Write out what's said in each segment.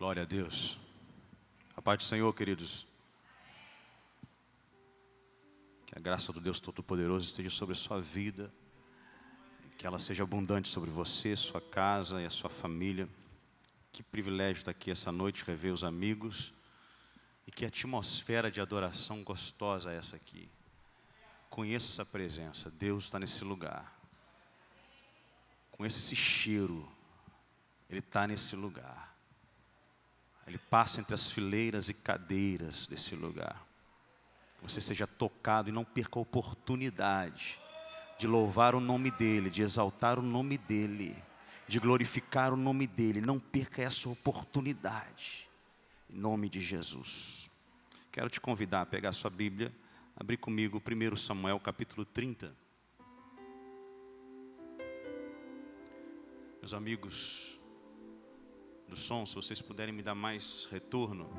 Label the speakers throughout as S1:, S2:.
S1: Glória a Deus. A paz do Senhor, queridos. Que a graça do Deus Todo-Poderoso esteja sobre a sua vida. Que ela seja abundante sobre você, sua casa e a sua família. Que privilégio estar aqui essa noite, rever os amigos. E que atmosfera de adoração gostosa é essa aqui. Conheça essa presença. Deus está nesse lugar. Conheça esse cheiro. Ele está nesse lugar. Ele passa entre as fileiras e cadeiras desse lugar. Você seja tocado e não perca a oportunidade de louvar o nome dEle, de exaltar o nome dEle, de glorificar o nome dEle. Não perca essa oportunidade. Em nome de Jesus. Quero te convidar a pegar a sua Bíblia, abrir comigo 1 Samuel capítulo 30. Meus amigos do som, se vocês puderem me dar mais retorno,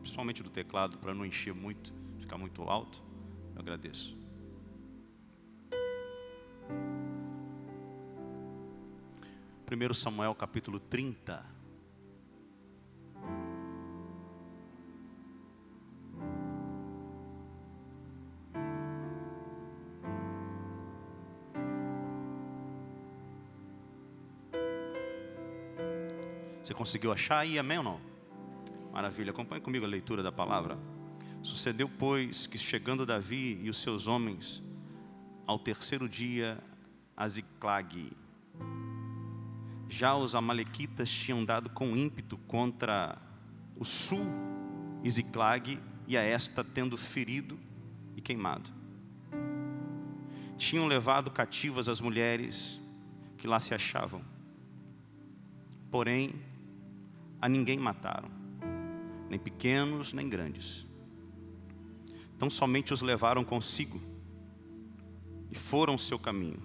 S1: principalmente do teclado, para não encher muito, ficar muito alto, eu agradeço. Primeiro Samuel capítulo 30. Conseguiu achar aí, amém ou não? Maravilha, acompanhe comigo a leitura da palavra. Sucedeu, pois, que chegando Davi e os seus homens ao terceiro dia a Ziclag, já os amalequitas tinham dado com ímpeto contra o sul e Ziclag e a esta tendo ferido e queimado. Tinham levado cativas as mulheres que lá se achavam. Porém, a ninguém mataram, nem pequenos, nem grandes. Então somente os levaram consigo e foram seu caminho.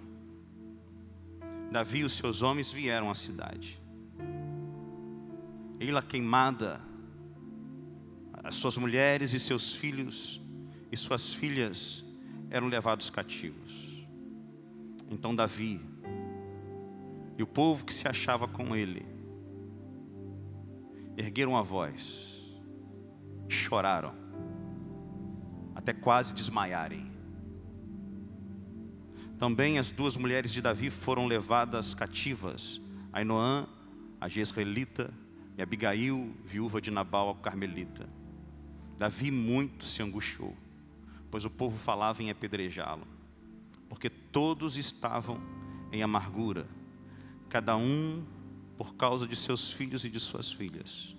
S1: Davi e os seus homens vieram à cidade. Ela queimada, as suas mulheres e seus filhos e suas filhas eram levados cativos. Então Davi e o povo que se achava com ele ergueram a voz, choraram, até quase desmaiarem. Também as duas mulheres de Davi foram levadas cativas, Ainoã, a Jezreelita, e Abigail, viúva de Nabal, a Carmelita. Davi muito se angustiou, pois o povo falava em apedrejá-lo, porque todos estavam em amargura, cada um por causa de seus filhos e de suas filhas.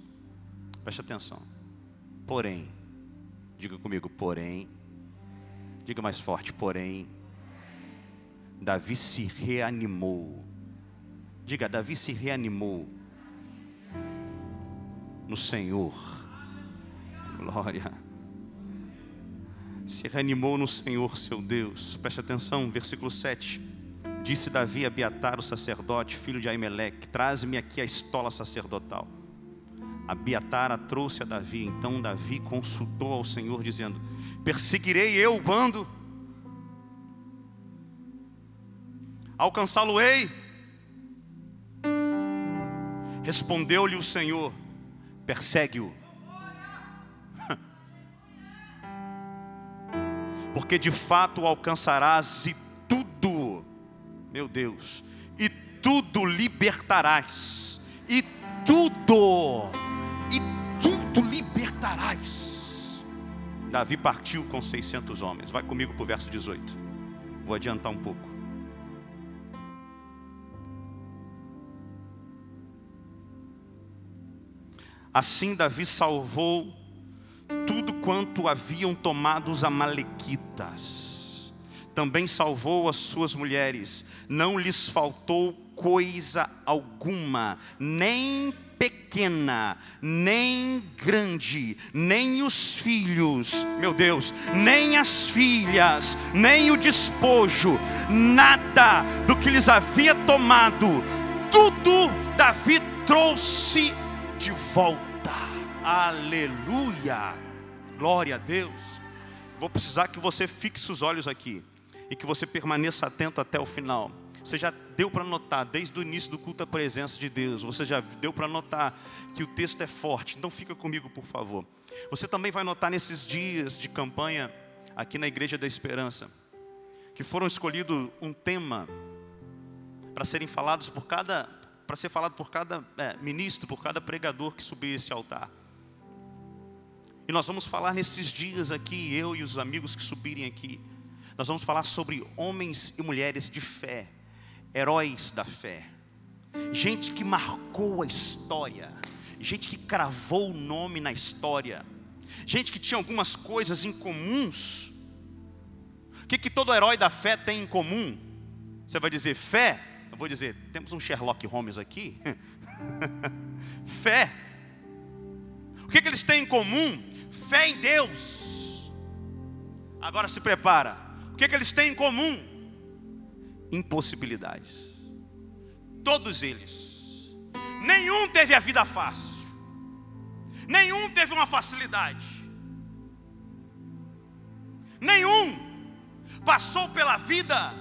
S1: Preste atenção. Porém, diga comigo, porém, diga mais forte, porém, Davi se reanimou. Diga, Davi se reanimou no Senhor. Glória. Se reanimou no Senhor, seu Deus. Preste atenção, versículo 7. Disse Davi a Abiatar, o sacerdote, filho de Aimeleque: Traze-me aqui a estola sacerdotal. Abiatar a trouxe a Davi. Então Davi consultou ao Senhor, dizendo: Perseguirei eu o bando? Alcançá-lo-ei? Respondeu-lhe o Senhor: Persegue-o. Porque de fato o alcançarás e meu Deus, e tudo libertarás, e tudo, e tudo libertarás. Davi partiu com 600 homens, vai comigo para o verso 18, vou adiantar um pouco. Assim Davi salvou tudo quanto haviam tomado os amalequitas também salvou as suas mulheres, não lhes faltou coisa alguma, nem pequena, nem grande, nem os filhos, meu Deus, nem as filhas, nem o despojo, nada do que lhes havia tomado, tudo Davi trouxe de volta. Aleluia! Glória a Deus. Vou precisar que você fixe os olhos aqui e que você permaneça atento até o final. Você já deu para notar, desde o início do culto, a presença de Deus. Você já deu para notar que o texto é forte. Então fica comigo, por favor. Você também vai notar nesses dias de campanha aqui na Igreja da Esperança que foram escolhido um tema para serem falados por cada, para ser falado por cada é, ministro, por cada pregador que subir esse altar. E nós vamos falar nesses dias aqui, eu e os amigos que subirem aqui, nós vamos falar sobre homens e mulheres de fé, heróis da fé, gente que marcou a história, gente que cravou o nome na história, gente que tinha algumas coisas em comuns. O que, que todo herói da fé tem em comum? Você vai dizer fé? Eu vou dizer, temos um Sherlock Holmes aqui. fé. O que, que eles têm em comum? Fé em Deus. Agora se prepara. Que, que eles têm em comum? Impossibilidades. Todos eles. Nenhum teve a vida fácil. Nenhum teve uma facilidade. Nenhum passou pela vida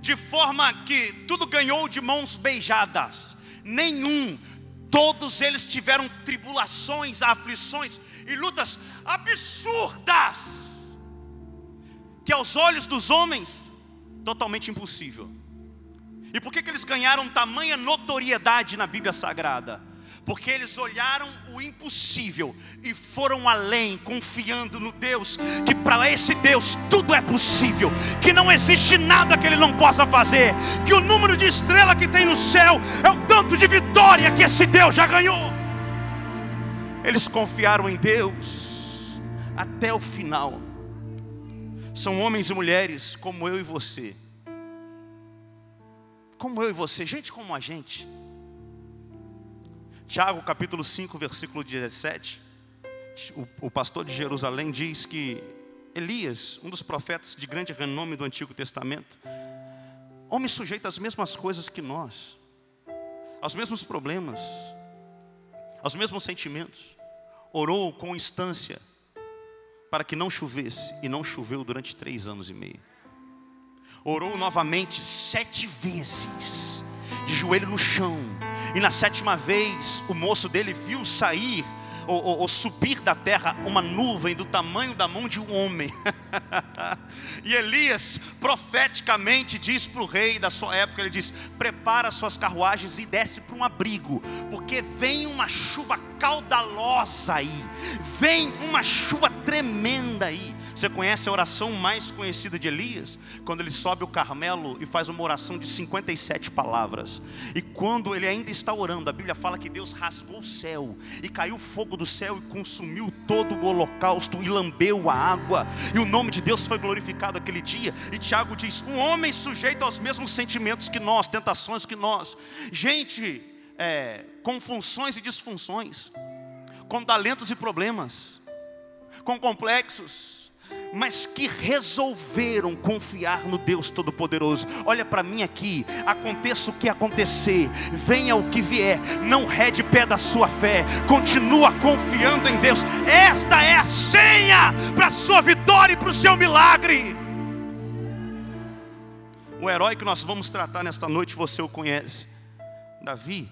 S1: de forma que tudo ganhou de mãos beijadas. Nenhum. Todos eles tiveram tribulações, aflições e lutas absurdas. Que aos olhos dos homens, totalmente impossível. E por que, que eles ganharam tamanha notoriedade na Bíblia Sagrada? porque eles olharam o impossível e foram além, confiando no Deus, que para esse Deus tudo é possível, que não existe nada que ele não possa fazer, que o número de estrela que tem no céu é o tanto de vitória que esse Deus já ganhou. Eles confiaram em Deus até o final. São homens e mulheres como eu e você. Como eu e você, gente como a gente Tiago capítulo 5, versículo 17. O, o pastor de Jerusalém diz que Elias, um dos profetas de grande renome do Antigo Testamento, homem sujeito às mesmas coisas que nós, aos mesmos problemas, aos mesmos sentimentos, orou com instância para que não chovesse, e não choveu durante três anos e meio. Orou novamente sete vezes, de joelho no chão, e na sétima vez, o moço dele viu sair ou, ou, ou, subir da terra uma nuvem do tamanho da mão de um homem. e Elias profeticamente diz para o rei da sua época: ele diz: prepara suas carruagens e desce para um abrigo, porque vem uma chuva caudalosa aí, vem uma chuva tremenda aí. Você conhece a oração mais conhecida de Elias? Quando ele sobe o Carmelo e faz uma oração de 57 palavras. E quando ele ainda está orando, a Bíblia fala que Deus rasgou o céu e caiu fogo do céu e consumiu todo o holocausto e lambeu a água. E o nome de Deus foi glorificado aquele dia. E Tiago diz: um homem sujeito aos mesmos sentimentos que nós, tentações que nós. Gente, é, com funções e disfunções, com talentos e problemas, com complexos mas que resolveram confiar no Deus Todo-Poderoso. Olha para mim aqui, aconteça o que acontecer, venha o que vier, não rede pé da sua fé, continua confiando em Deus. Esta é a senha para a sua vitória e para o seu milagre. O herói que nós vamos tratar nesta noite, você o conhece, Davi.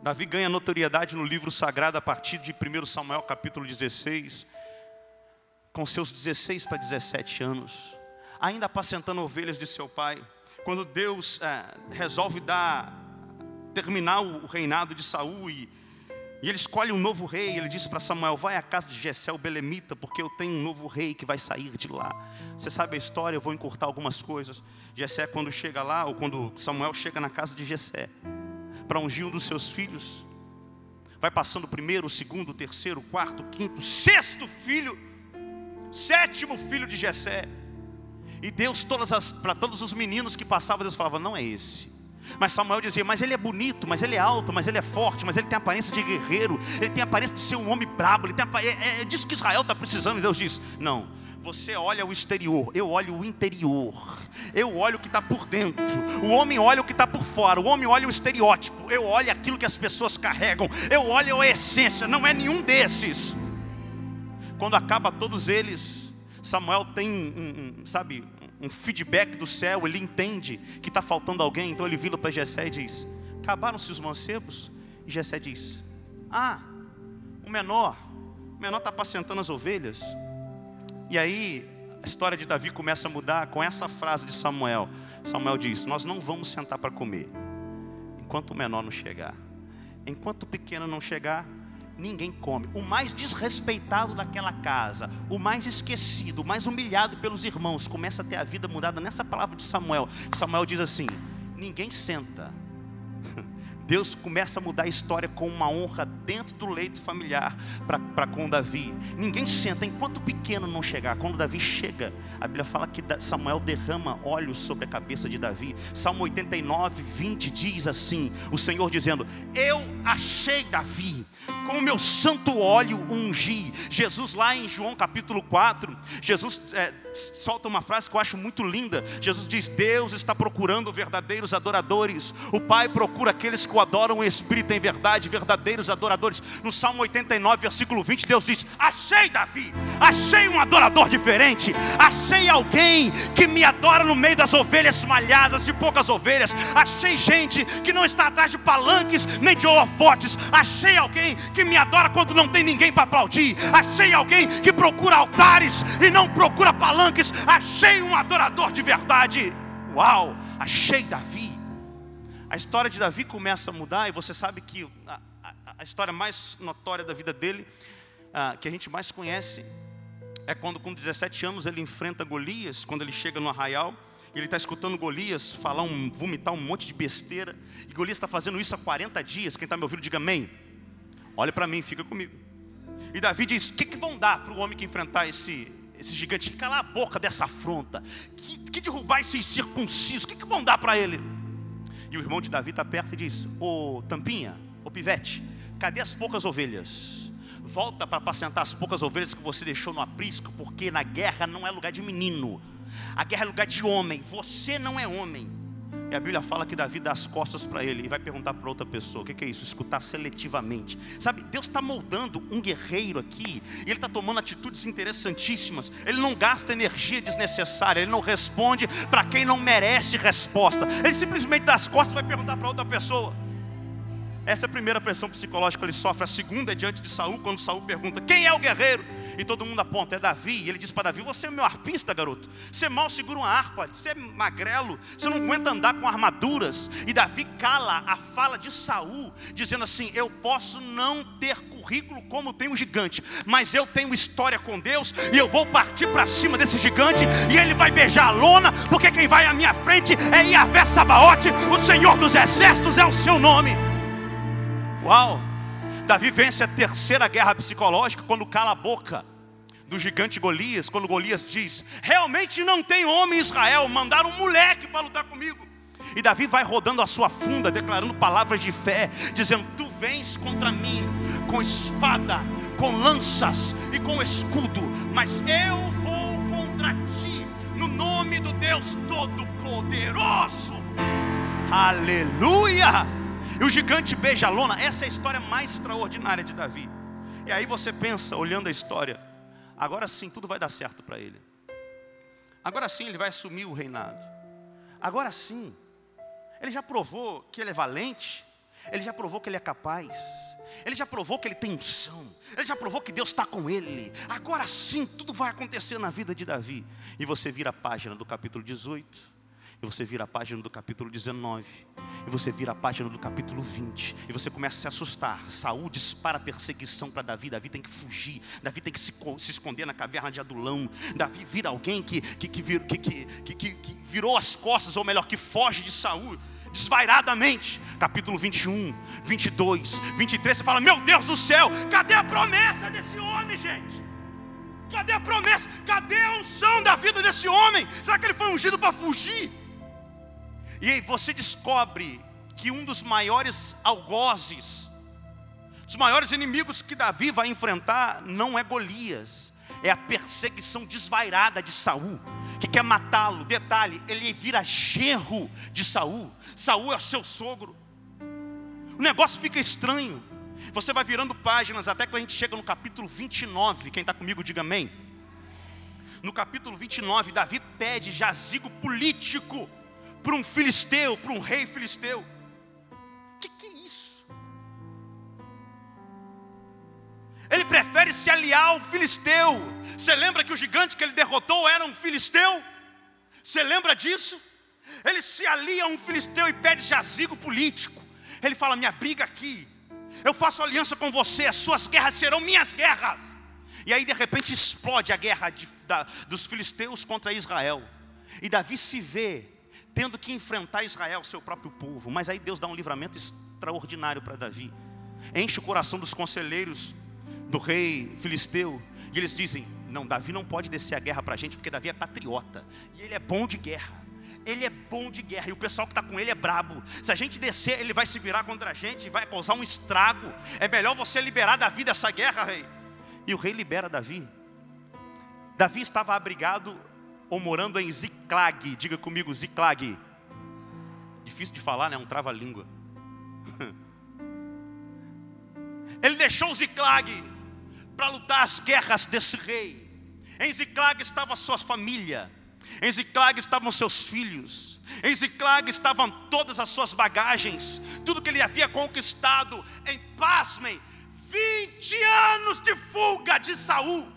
S1: Davi ganha notoriedade no livro sagrado a partir de 1 Samuel capítulo 16 com seus 16 para 17 anos, ainda apacentando ovelhas de seu pai, quando Deus é, resolve dar, terminar o reinado de Saul e, e ele escolhe um novo rei, ele diz para Samuel: vai à casa de Jessé o Belemita, porque eu tenho um novo rei que vai sair de lá. Você sabe a história, eu vou encurtar algumas coisas. Jessé, quando chega lá, ou quando Samuel chega na casa de Jessé, para ungir um dos seus filhos, vai passando o primeiro, o segundo, o terceiro, o quarto, o quinto, o sexto filho, sétimo filho de Jessé. E Deus, para todos os meninos que passavam, Deus falava: não é esse. Mas Samuel dizia: Mas ele é bonito, mas ele é alto, mas ele é forte, mas ele tem aparência de guerreiro, ele tem aparência de ser um homem brabo, ele tem a, é, é disso que Israel está precisando. E Deus diz: Não, você olha o exterior, eu olho o interior, eu olho o que está por dentro, o homem olha o que está por fora, o homem olha o estereótipo, eu olho aquilo que as pessoas carregam, eu olho a essência, não é nenhum desses. Quando acaba todos eles, Samuel tem, um, um, sabe, um feedback do céu, ele entende que está faltando alguém, então ele vira para Jessé e diz: Acabaram-se os mancebos? E Jessé diz: Ah, o menor, o menor está apacentando as ovelhas. E aí a história de Davi começa a mudar com essa frase de Samuel. Samuel diz: Nós não vamos sentar para comer enquanto o menor não chegar. Enquanto o pequeno não chegar, ninguém come. O mais desrespeitado daquela casa, o mais esquecido, o mais humilhado pelos irmãos, começa a ter a vida mudada nessa palavra de Samuel. Samuel diz assim: ninguém senta. Deus começa a mudar a história com uma honra dentro do leito familiar para com Davi. Ninguém senta enquanto o pequeno não chegar. Quando Davi chega, a Bíblia fala que Samuel derrama óleos sobre a cabeça de Davi. Salmo 89, 20 diz assim: O Senhor dizendo: Eu achei Davi com o meu santo óleo ungi. Jesus, lá em João capítulo 4, Jesus é, solta uma frase que eu acho muito linda. Jesus diz: Deus está procurando verdadeiros adoradores. O Pai procura aqueles que o adoram em espírito em verdade, verdadeiros adoradores. No Salmo 89, versículo 20, Deus diz: Achei Davi, achei um adorador diferente, achei alguém que me adora no meio das ovelhas malhadas, de poucas ovelhas. Achei gente que não está atrás de palanques nem de holofotes. Achei alguém que me adora quando não tem ninguém para aplaudir. Achei alguém que procura altares e não procura palanques. Achei um adorador de verdade. Uau, achei Davi. A história de Davi começa a mudar e você sabe que a, a, a história mais notória da vida dele, a, que a gente mais conhece, é quando com 17 anos ele enfrenta Golias, quando ele chega no arraial ele está escutando Golias falar um, vomitar um monte de besteira, e Golias está fazendo isso há 40 dias. Quem está me ouvindo, diga amém. Olha para mim, fica comigo. E Davi diz: O que, que vão dar para o homem que enfrentar esse, esse gigante? Que calar a boca dessa afronta, que, que derrubar esse circunciso, o que, que vão dar para ele? E o irmão de Davi está perto e diz: Ô Tampinha, ô Pivete, cadê as poucas ovelhas? Volta para apacentar as poucas ovelhas que você deixou no aprisco, porque na guerra não é lugar de menino, a guerra é lugar de homem. Você não é homem. E a Bíblia fala que Davi dá as costas para ele e vai perguntar para outra pessoa: o que é isso? Escutar seletivamente. Sabe, Deus está moldando um guerreiro aqui, e ele está tomando atitudes interessantíssimas. Ele não gasta energia desnecessária, ele não responde para quem não merece resposta. Ele simplesmente dá as costas e vai perguntar para outra pessoa. Essa é a primeira pressão psicológica que ele sofre. A segunda é diante de Saul, quando Saul pergunta: quem é o guerreiro? e todo mundo aponta, é Davi. E ele diz para Davi: Você é meu arpista, garoto. Você mal segura uma harpa, você é magrelo, você não aguenta andar com armaduras. E Davi cala a fala de Saul, dizendo assim: Eu posso não ter currículo como tem um gigante, mas eu tenho história com Deus e eu vou partir para cima desse gigante e ele vai beijar a lona, porque quem vai à minha frente é Iavé Sabaote, o Senhor dos exércitos é o seu nome. Uau! Davi vence a terceira guerra psicológica quando cala a boca do gigante Golias, quando Golias diz: Realmente não tem homem em Israel, mandaram um moleque para lutar comigo. E Davi vai rodando a sua funda, declarando palavras de fé, dizendo: Tu vens contra mim com espada, com lanças e com escudo, mas eu vou contra ti, no nome do Deus Todo-Poderoso. Aleluia! E o gigante beija a lona. Essa é a história mais extraordinária de Davi. E aí você pensa, olhando a história, agora sim tudo vai dar certo para ele. Agora sim ele vai assumir o reinado. Agora sim, ele já provou que ele é valente. Ele já provou que ele é capaz. Ele já provou que ele tem unção. Ele já provou que Deus está com ele. Agora sim, tudo vai acontecer na vida de Davi. E você vira a página do capítulo 18 e você vira a página do capítulo 19. E você vira a página do capítulo 20. E você começa a se assustar. Saúl dispara perseguição para Davi. Davi tem que fugir. Davi tem que se, se, esconder na caverna de Adulão. Davi vira alguém que, que, que, que, que, que, que virou as costas, ou melhor, que foge de Saúl desvairadamente. Capítulo 21, 22, 23. Você fala: Meu Deus do céu, cadê a promessa desse homem, gente? Cadê a promessa? Cadê a unção da vida desse homem? Será que ele foi ungido para fugir? E aí você descobre que um dos maiores algozes, dos maiores inimigos que Davi vai enfrentar, não é Golias, é a perseguição desvairada de Saul, que quer matá-lo. Detalhe, ele vira genro de Saul. Saul é seu sogro. O negócio fica estranho. Você vai virando páginas até que a gente chega no capítulo 29. Quem está comigo, diga amém. no capítulo 29, Davi pede jazigo político para um filisteu, para um rei filisteu. O que, que é isso? Ele prefere se aliar ao filisteu. Você lembra que o gigante que ele derrotou era um filisteu? Você lembra disso? Ele se alia a um filisteu e pede jazigo político. Ele fala: Minha briga aqui, eu faço aliança com você, as suas guerras serão minhas guerras. E aí de repente explode a guerra de, da, dos filisteus contra Israel. E Davi se vê tendo que enfrentar Israel, seu próprio povo. Mas aí Deus dá um livramento extraordinário para Davi. Enche o coração dos conselheiros do rei filisteu. E eles dizem: Não, Davi não pode descer a guerra para a gente, porque Davi é patriota. E ele é bom de guerra. Ele é bom de guerra. E o pessoal que está com ele é brabo. Se a gente descer, ele vai se virar contra a gente e vai causar um estrago. É melhor você liberar Davi dessa guerra, rei. E o rei libera Davi. Davi estava abrigado ou morando em Ziclag. Diga comigo, Ziclag. Difícil de falar, né? Um trava-língua. Ele deixou Ziclag para lutar as guerras desse rei. Em Ziclag estava sua família. Em Ziclag estavam seus filhos. Em Ziclag estavam todas as suas bagagens, tudo que ele havia conquistado. Em pasmem, 20 anos de fuga de Saul.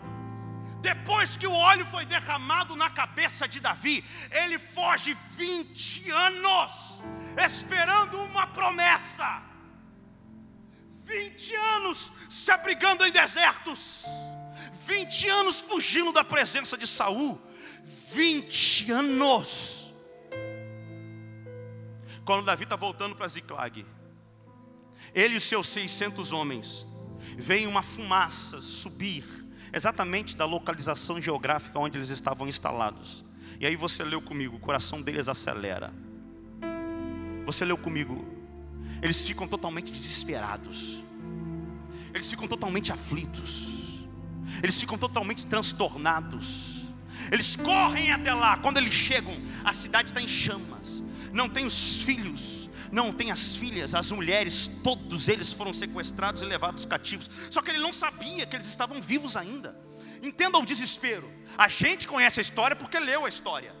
S1: Depois que o óleo foi derramado na cabeça de Davi, ele foge 20 anos, esperando uma promessa. 20 anos se abrigando em desertos, 20 anos fugindo da presença de Saul, 20 anos. Quando Davi está voltando para Ziclag, ele e seus 600 homens veio uma fumaça subir, exatamente da localização geográfica onde eles estavam instalados. E aí você leu comigo, o coração deles acelera. Você leu comigo, eles ficam totalmente desesperados, eles ficam totalmente aflitos, eles ficam totalmente transtornados. Eles correm até lá, quando eles chegam, a cidade está em chamas, não tem os filhos, não tem as filhas, as mulheres, todos eles foram sequestrados e levados cativos. Só que ele não sabia que eles estavam vivos ainda. Entenda o desespero. A gente conhece a história porque leu a história.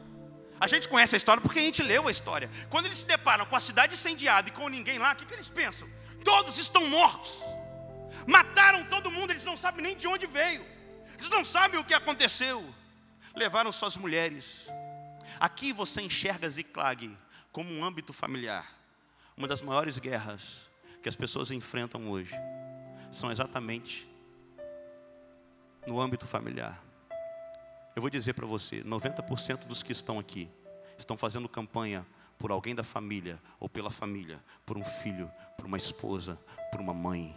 S1: A gente conhece a história porque a gente leu a história. Quando eles se deparam com a cidade incendiada e com ninguém lá, o que, que eles pensam? Todos estão mortos. Mataram todo mundo, eles não sabem nem de onde veio. Eles não sabem o que aconteceu. Levaram suas mulheres. Aqui você enxerga Ziklag como um âmbito familiar. Uma das maiores guerras que as pessoas enfrentam hoje são exatamente no âmbito familiar. Eu vou dizer para você: 90% dos que estão aqui estão fazendo campanha por alguém da família ou pela família, por um filho, por uma esposa, por uma mãe.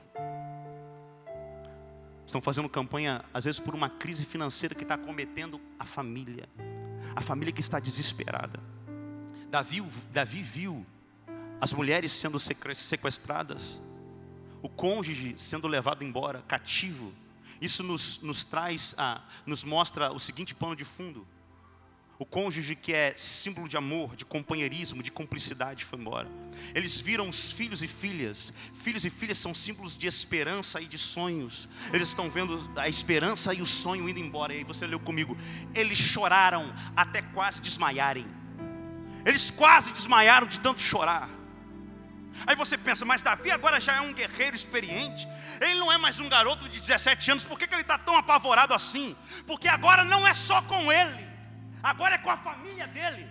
S1: Estão fazendo campanha, às vezes, por uma crise financeira que está cometendo a família, a família que está desesperada. Davi, Davi viu as mulheres sendo sequestradas, o cônjuge sendo levado embora, cativo. Isso nos, nos traz, a, nos mostra o seguinte pano de fundo: o cônjuge que é símbolo de amor, de companheirismo, de cumplicidade foi embora. Eles viram os filhos e filhas. Filhos e filhas são símbolos de esperança e de sonhos. Eles estão vendo a esperança e o sonho indo embora. E aí você leu comigo. Eles choraram até quase desmaiarem. Eles quase desmaiaram de tanto chorar. Aí você pensa, mas Davi agora já é um guerreiro experiente. Ele não é mais um garoto de 17 anos. Por que, que ele está tão apavorado assim? Porque agora não é só com ele, agora é com a família dele.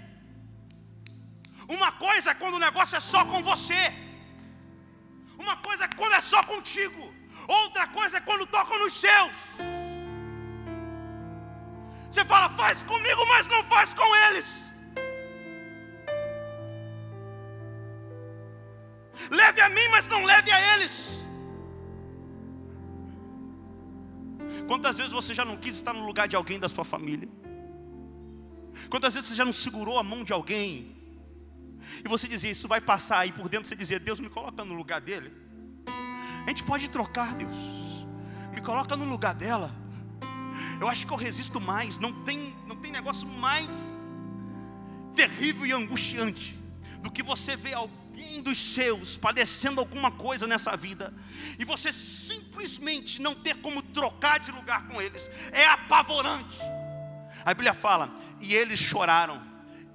S1: Uma coisa é quando o negócio é só com você, uma coisa é quando é só contigo, outra coisa é quando toca nos seus. Você fala, faz comigo, mas não faz com eles. Leve a mim, mas não leve a eles. Quantas vezes você já não quis estar no lugar de alguém da sua família? Quantas vezes você já não segurou a mão de alguém? E você dizia, isso vai passar, e por dentro você dizia, Deus me coloca no lugar dele. A gente pode trocar, Deus. Me coloca no lugar dela. Eu acho que eu resisto mais. Não tem, não tem negócio mais terrível e angustiante do que você ver alguém alguém dos seus padecendo alguma coisa nessa vida e você simplesmente não ter como trocar de lugar com eles, é apavorante. A Bíblia fala, e eles choraram,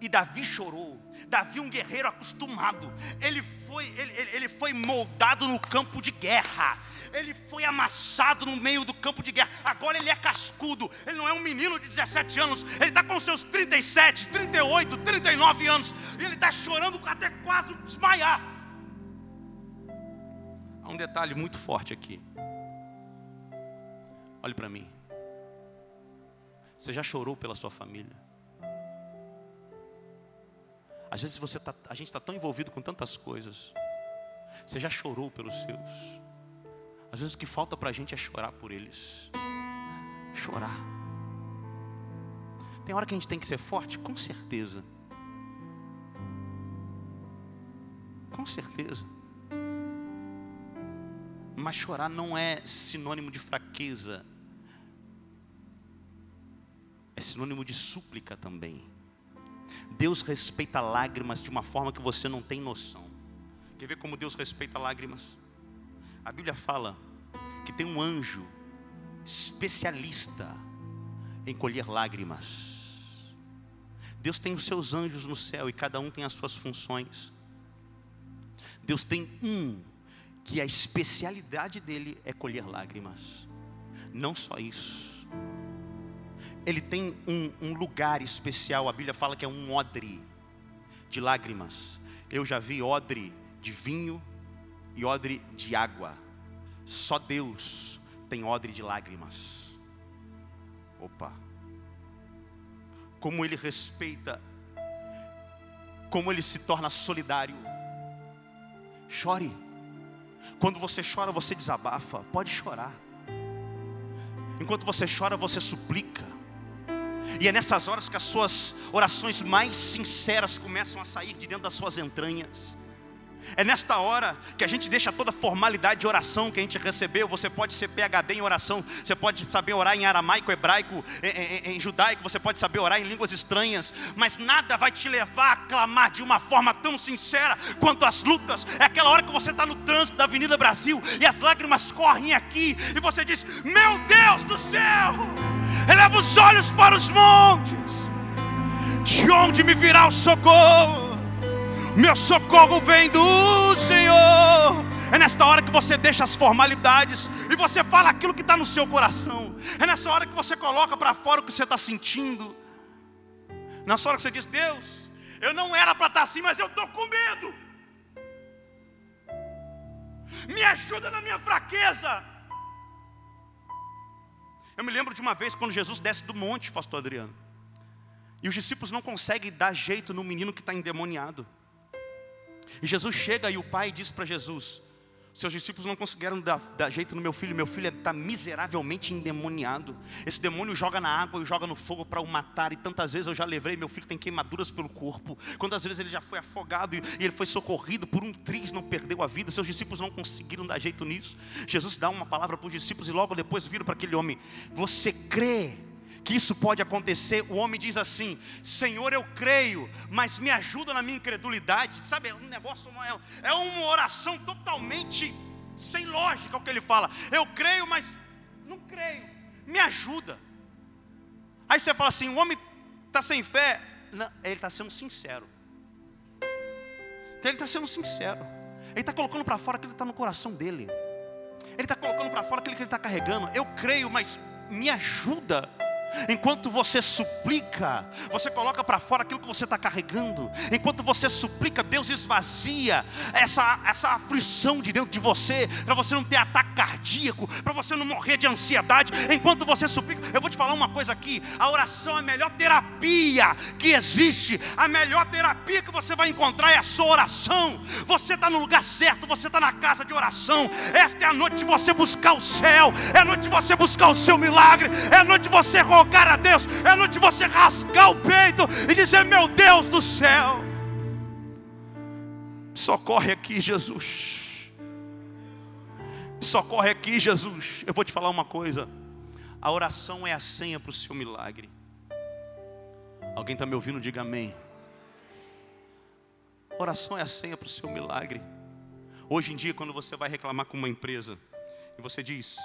S1: e Davi chorou. Davi, um guerreiro acostumado, ele foi, ele, ele foi moldado no campo de guerra ele foi amassado no meio do campo de guerra. Agora ele é cascudo. Ele não é um menino de 17 anos. Ele está com seus 37, 38, 39 anos. E ele está chorando até quase desmaiar. Há um detalhe muito forte aqui. Olhe para mim. Você já chorou pela sua família? Às vezes você tá, a gente está tão envolvido com tantas coisas. Você já chorou pelos seus? Às vezes o que falta para a gente é chorar por eles. Chorar. Tem hora que a gente tem que ser forte? Com certeza. Com certeza. Mas chorar não é sinônimo de fraqueza. É sinônimo de súplica também. Deus respeita lágrimas de uma forma que você não tem noção. Quer ver como Deus respeita lágrimas? A Bíblia fala que tem um anjo especialista em colher lágrimas. Deus tem os seus anjos no céu e cada um tem as suas funções. Deus tem um que a especialidade dele é colher lágrimas. Não só isso. Ele tem um, um lugar especial, a Bíblia fala que é um odre de lágrimas. Eu já vi odre de vinho, e odre de água. Só Deus tem odre de lágrimas. Opa. Como ele respeita, como ele se torna solidário. Chore. Quando você chora, você desabafa. Pode chorar. Enquanto você chora, você suplica. E é nessas horas que as suas orações mais sinceras começam a sair de dentro das suas entranhas. É nesta hora que a gente deixa toda a formalidade de oração que a gente recebeu. Você pode ser PHD em oração, você pode saber orar em aramaico, hebraico, em, em, em, judaico, você pode saber orar em línguas estranhas, mas nada vai te levar a clamar de uma forma tão sincera quanto as lutas. É aquela hora que você está no trânsito da Avenida Brasil e as lágrimas correm aqui, e você diz: Meu Deus do céu, eleva os olhos para os montes, de onde me virá o socorro? Meu socorro vem do Senhor. É nesta hora que você deixa as formalidades e você fala aquilo que está no seu coração. É nessa hora que você coloca para fora o que você está sentindo. Nessa hora que você diz: Deus, eu não era para estar tá assim, mas eu estou com medo. Me ajuda na minha fraqueza. Eu me lembro de uma vez quando Jesus desce do monte, Pastor Adriano, e os discípulos não conseguem dar jeito no menino que está endemoniado. E Jesus chega e o pai diz para Jesus: Seus discípulos não conseguiram dar, dar, jeito no meu filho, meu filho está miseravelmente endemoniado. Esse demônio joga na água e joga no fogo para o matar. E tantas vezes eu já levei, meu filho tem queimaduras pelo corpo. Quantas vezes ele já foi afogado e, e ele foi socorrido por um triz, não perdeu a vida. Seus discípulos não conseguiram dar jeito nisso. Jesus dá uma palavra para os discípulos e logo depois vira para aquele homem: Você crê? Que isso pode acontecer, o homem diz assim: Senhor, eu creio, mas me ajuda na minha incredulidade. Sabe, é um negócio, é, é uma oração totalmente sem lógica o que ele fala. Eu creio, mas não creio, me ajuda. Aí você fala assim: o homem está sem fé, não, ele está sendo sincero. Então ele está sendo sincero. Ele está colocando para fora aquilo que está no coração dele. Ele está colocando para fora aquilo que ele está carregando. Eu creio, mas me ajuda. Enquanto você suplica, você coloca para fora aquilo que você está carregando. Enquanto você suplica, Deus esvazia essa, essa aflição de dentro de você, para você não ter ataque cardíaco, para você não morrer de ansiedade. Enquanto você suplica, eu vou te falar uma coisa aqui: a oração é a melhor terapia que existe. A melhor terapia que você vai encontrar é a sua oração. Você está no lugar certo, você está na casa de oração. Esta é a noite de você buscar o céu, é a noite de você buscar o seu milagre, é a noite de você rogar a Deus, é noite de você rasgar o peito e dizer: Meu Deus do céu, socorre aqui, Jesus. Socorre aqui, Jesus. Eu vou te falar uma coisa: a oração é a senha para o seu milagre. Alguém está me ouvindo? Diga amém. Oração é a senha para o seu milagre. Hoje em dia, quando você vai reclamar com uma empresa, e você diz: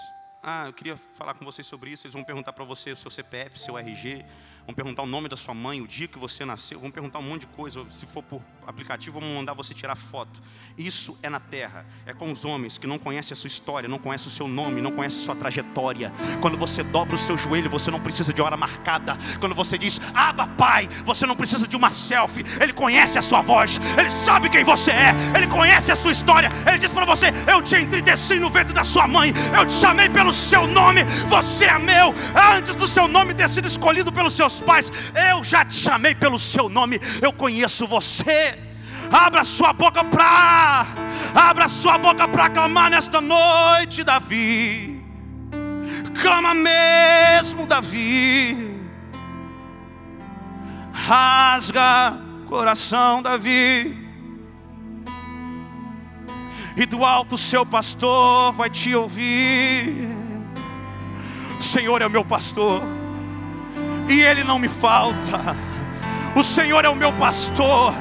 S1: Ah, eu queria falar com vocês sobre isso. Eles vão perguntar para você o seu CPF, seu RG, vão perguntar o nome da sua mãe, o dia que você nasceu, vão perguntar um monte de coisa. Se for por aplicativo, vão mandar você tirar foto. Isso é na terra, é com os homens que não conhecem a sua história, não conhecem o seu nome, não conhecem a sua trajetória. Quando você dobra o seu joelho, você não precisa de hora marcada. Quando você diz, Aba Pai, você não precisa de uma selfie. Ele conhece a sua voz, ele sabe quem você é, ele conhece a sua história. Ele diz para você: Eu te entreteci no ventre da sua mãe, eu te chamei pelo seu nome, você é meu. Antes do seu nome ter sido escolhido pelos seus pais, eu já te chamei pelo seu nome, eu conheço você. Abra sua boca para, abra sua boca para clamar nesta noite, Davi. Clama mesmo, Davi. Rasga coração, Davi. E do alto seu pastor vai te ouvir. O Senhor é o meu pastor, e Ele não me falta. O Senhor é o meu pastor,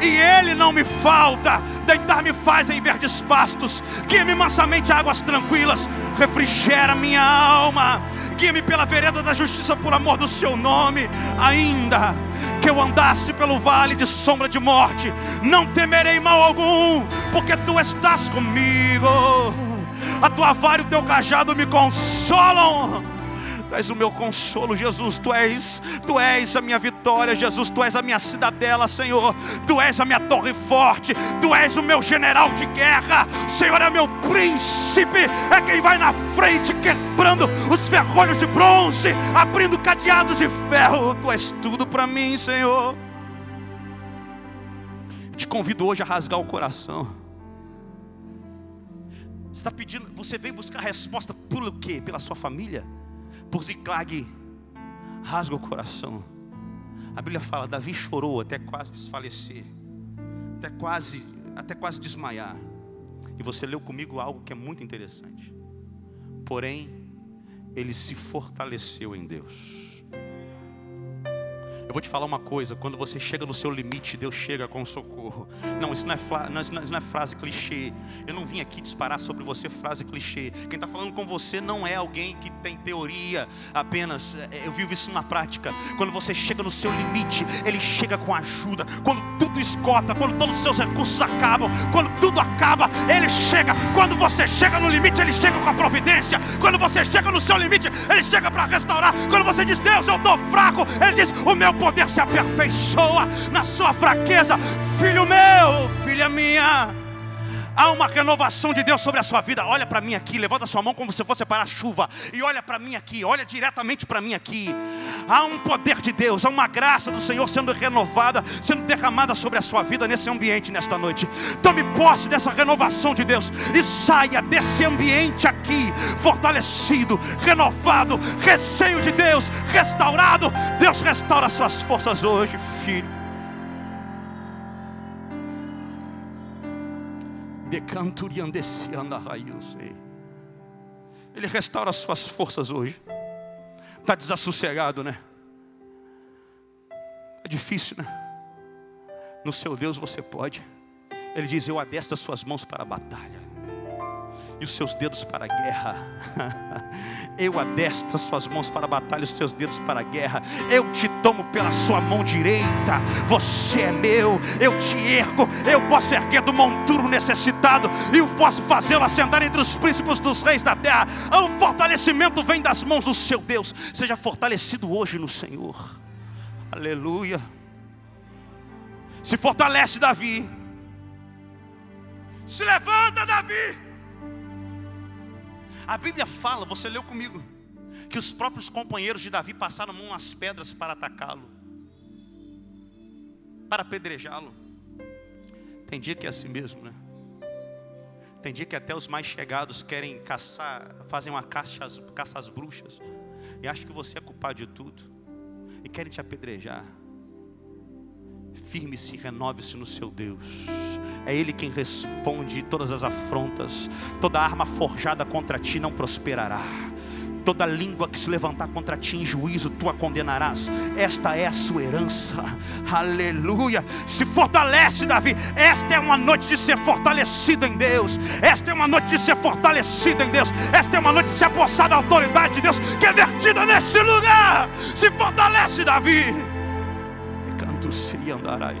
S1: e Ele não me falta. Deitar-me faz em verdes pastos, guia-me mansamente a águas tranquilas, refrigera minha alma, guia-me pela vereda da justiça por amor do Seu nome. Ainda que eu andasse pelo vale de sombra de morte, não temerei mal algum, porque Tu estás comigo a tua vara e o teu cajado me consolam. Tu és o meu consolo, Jesus. Tu és, tu és a minha vitória, Jesus. Tu és a minha cidadela, Senhor. Tu és a minha torre forte. Tu és o meu general de guerra. Senhor é meu príncipe. É quem vai na frente, quebrando os ferrolhos de bronze, abrindo cadeados de ferro. Tu és tudo para mim, Senhor. Te convido hoje a rasgar o coração está pedindo, você veio buscar resposta por quê? Pela sua família? Por Ziclag, rasga o coração. A Bíblia fala, Davi chorou até quase desfalecer, até quase, até quase desmaiar. E você leu comigo algo que é muito interessante. Porém, ele se fortaleceu em Deus. Eu vou te falar uma coisa: quando você chega no seu limite, Deus chega com socorro. Não, isso não é, não, isso não é frase clichê. Eu não vim aqui disparar sobre você frase clichê. Quem está falando com você não é alguém que tem teoria apenas. É, eu vivo isso na prática. Quando você chega no seu limite, Ele chega com ajuda. Quando tudo esgota, quando todos os seus recursos acabam, quando tudo acaba, Ele chega. Quando você chega no limite, Ele chega com a providência. Quando você chega no seu limite, Ele chega para restaurar. Quando você diz, Deus, eu estou fraco, Ele diz, o meu poder se aperfeiçoa na sua fraqueza. Filho meu, filha minha. Há uma renovação de Deus sobre a sua vida. Olha para mim aqui, levanta sua mão como se fosse para a chuva. E olha para mim aqui, olha diretamente para mim aqui. Há um poder de Deus, há uma graça do Senhor sendo renovada, sendo derramada sobre a sua vida nesse ambiente nesta noite. Tome posse dessa renovação de Deus e saia desse ambiente aqui, fortalecido, renovado, recheio de Deus, restaurado. Deus restaura suas forças hoje, filho. Ele restaura as suas forças hoje. Está desassossegado, né? É difícil, né? No seu Deus você pode. Ele diz: Eu adesto as suas mãos para a batalha e os seus dedos para a guerra. Eu adestro as suas mãos para a batalha, os seus dedos para a guerra. Eu te tomo pela sua mão direita. Você é meu. Eu te ergo. Eu posso erguer do monturo necessitado e eu posso fazê-lo assentar entre os príncipes dos reis da terra. O fortalecimento vem das mãos do seu Deus. Seja fortalecido hoje no Senhor. Aleluia. Se fortalece, Davi. Se levanta, Davi. A Bíblia fala, você leu comigo, que os próprios companheiros de Davi passaram mão às pedras para atacá-lo, para apedrejá-lo. Tem dia que é assim mesmo, né? Tem dia que até os mais chegados querem caçar, fazem uma caça caça às bruxas, e acham que você é culpado de tudo, e querem te apedrejar. Firme-se, renove-se no seu Deus. É Ele quem responde todas as afrontas. Toda arma forjada contra ti não prosperará. Toda língua que se levantar contra ti em juízo, tu a condenarás. Esta é a sua herança. Aleluia. Se fortalece, Davi. Esta é uma noite de ser fortalecido em Deus. Esta é uma noite de ser fortalecido em Deus. Esta é uma noite de se apossar da autoridade de Deus que é vertida neste lugar. Se fortalece, Davi. Se andará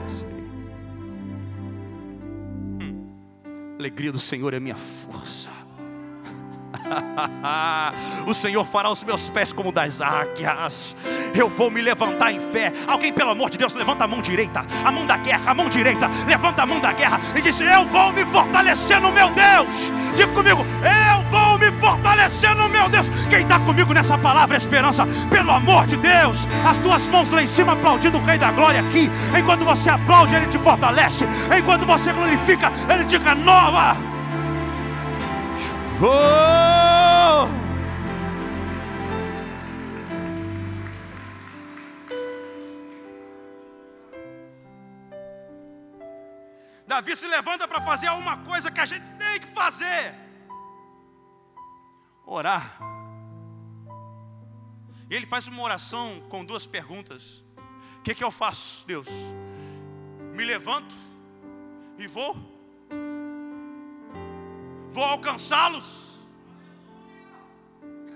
S1: hum. Alegria do Senhor é minha força. o Senhor fará os meus pés como das águias. Eu vou me levantar em fé. Alguém, pelo amor de Deus, levanta a mão direita, a mão da guerra, a mão direita, levanta a mão da guerra e diz: Eu vou me fortalecer no meu Deus. Diga comigo: Eu me fortalecer no meu Deus. Quem está comigo nessa palavra esperança, pelo amor de Deus, as tuas mãos lá em cima aplaudindo o Rei da Glória aqui. Enquanto você aplaude, Ele te fortalece. Enquanto você glorifica, Ele te renova. Oh! Davi se levanta para fazer alguma coisa que a gente tem que fazer: orar. E ele faz uma oração com duas perguntas: O que, que eu faço, Deus? Me levanto e vou vou alcançá-los.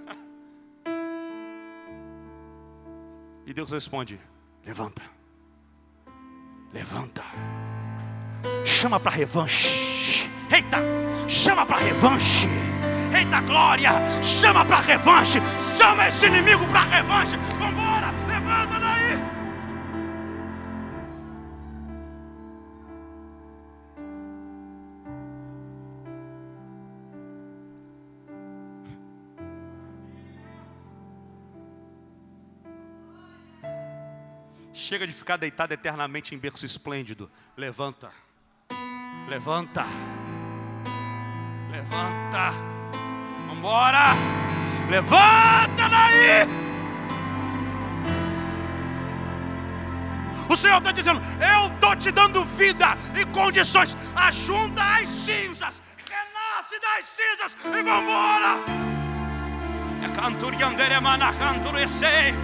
S1: E Deus responde: levanta, levanta, chama para revanche. Eita, chama para revanche. Eita glória, chama para revanche. Chama esse inimigo para revanche. Vambora, levanta daí. Chega de ficar deitado eternamente em berço esplêndido. Levanta. Levanta. Levanta. Vambora. Levanta daí. O Senhor está dizendo: Eu estou te dando vida e condições. Ajunta as cinzas. Renasce das cinzas e vambora. É canturiandere mana canturecei.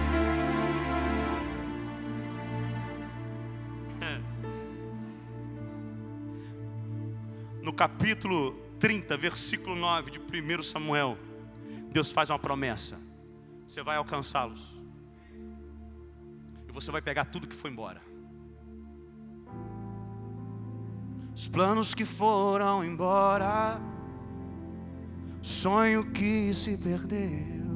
S1: no capítulo 30, versículo 9 de 1 Samuel, Deus faz uma promessa: você vai alcançá-los, e você vai pegar tudo que foi embora. Os planos que foram embora, sonho que se perdeu,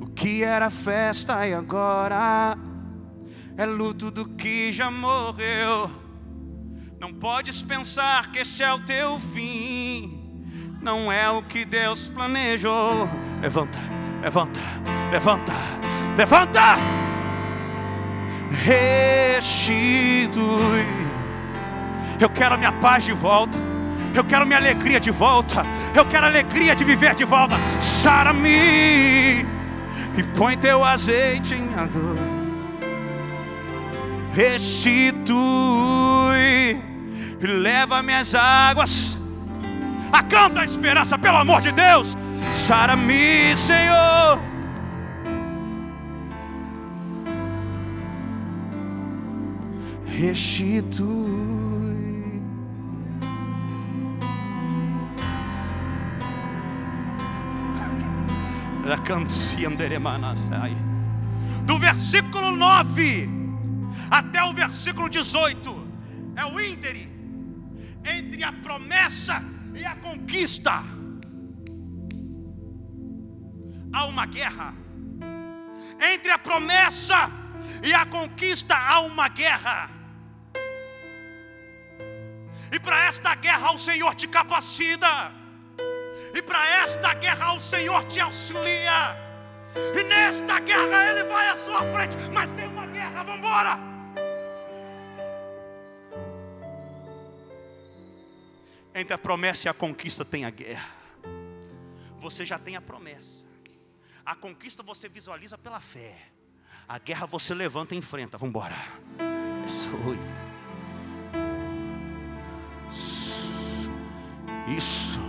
S1: o que era festa e agora é luto do que já morreu. Não podes pensar que este é o teu fim. Não é o que Deus planejou. Levanta, levanta, levanta, levanta. Restitui. Eu quero a minha paz de volta. Eu quero minha alegria de volta. Eu quero a alegria de viver de volta. Sara-me e põe teu azeite em dor. Restitui leva-me às águas. Acanta a esperança, pelo amor de Deus. Sara-me, Senhor. Restitui. Do versículo 9 até o versículo 18 é o íntere entre a promessa e a conquista. Há uma guerra. Entre a promessa e a conquista há uma guerra. E para esta guerra o Senhor te capacita. E para esta guerra o Senhor te auxilia. E nesta guerra Ele vai à sua frente. Mas tem uma guerra, vamos embora. Entre a promessa e a conquista tem a guerra. Você já tem a promessa. A conquista você visualiza pela fé. A guerra você levanta e enfrenta. Vamos embora. Isso. Isso.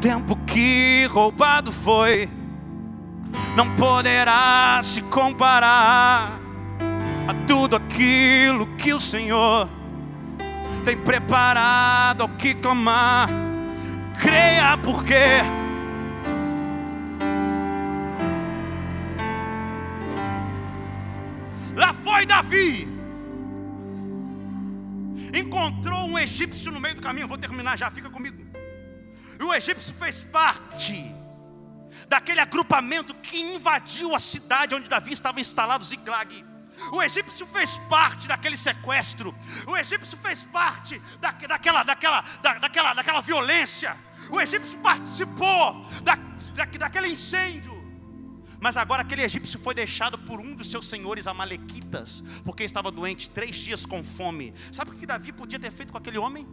S1: tempo que roubado foi, não poderá se comparar a tudo aquilo que o Senhor tem preparado ao que clamar. Creia, porque lá foi Davi. Encontrou um egípcio no meio do caminho. Vou terminar já, fica comigo. E o egípcio fez parte daquele agrupamento que invadiu a cidade onde Davi estava instalado, Ziklag. O egípcio fez parte daquele sequestro. O egípcio fez parte da, daquela, daquela, da, daquela, daquela violência. O egípcio participou da, da, daquele incêndio. Mas agora aquele egípcio foi deixado por um dos seus senhores amalequitas, porque estava doente, três dias com fome. Sabe o que Davi podia ter feito com aquele homem?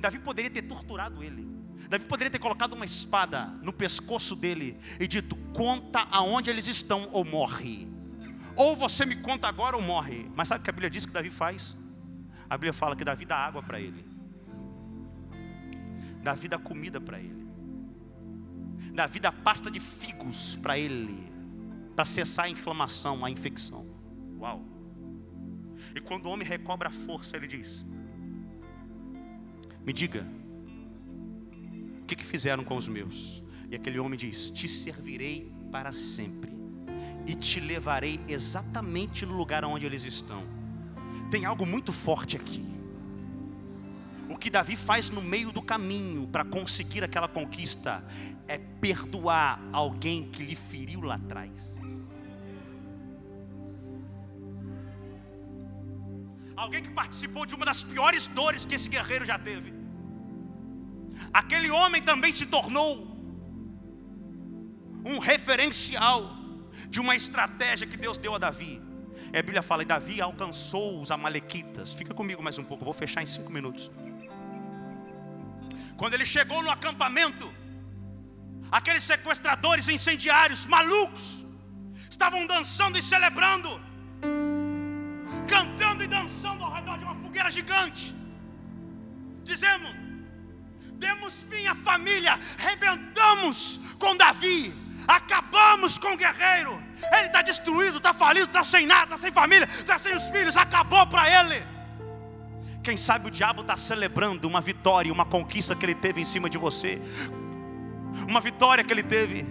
S1: Davi poderia ter torturado ele. Davi poderia ter colocado uma espada no pescoço dele e dito: Conta aonde eles estão ou morre. Ou você me conta agora ou morre. Mas sabe o que a Bíblia diz que Davi faz? A Bíblia fala que Davi dá água para ele. Davi dá comida para ele. Davi dá pasta de figos para ele. Para cessar a inflamação, a infecção. Uau. E quando o homem recobra a força, ele diz: Me diga, o que, que fizeram com os meus? E aquele homem diz: Te servirei para sempre e te levarei exatamente no lugar onde eles estão. Tem algo muito forte aqui. O que Davi faz no meio do caminho para conseguir aquela conquista é perdoar alguém que lhe feriu lá atrás. Alguém que participou de uma das piores dores que esse guerreiro já teve. Aquele homem também se tornou um referencial de uma estratégia que Deus deu a Davi. E a Bíblia fala: e Davi alcançou os Amalequitas. Fica comigo mais um pouco, vou fechar em cinco minutos. Quando ele chegou no acampamento, aqueles sequestradores incendiários, malucos, estavam dançando e celebrando, cantando e dançando ao redor de uma fogueira gigante. Dizemos: demos fim à família, rebentamos com Davi Acabamos com o guerreiro. Ele está destruído, está falido, está sem nada, está sem família, está sem os filhos. Acabou para ele. Quem sabe o diabo está celebrando uma vitória, uma conquista que ele teve em cima de você, uma vitória que ele teve,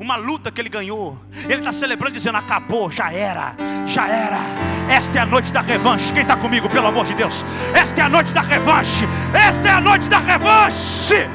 S1: uma luta que ele ganhou. Ele está celebrando, dizendo: acabou, já era, já era. Esta é a noite da revanche. Quem está comigo, pelo amor de Deus? Esta é a noite da revanche. Esta é a noite da revanche.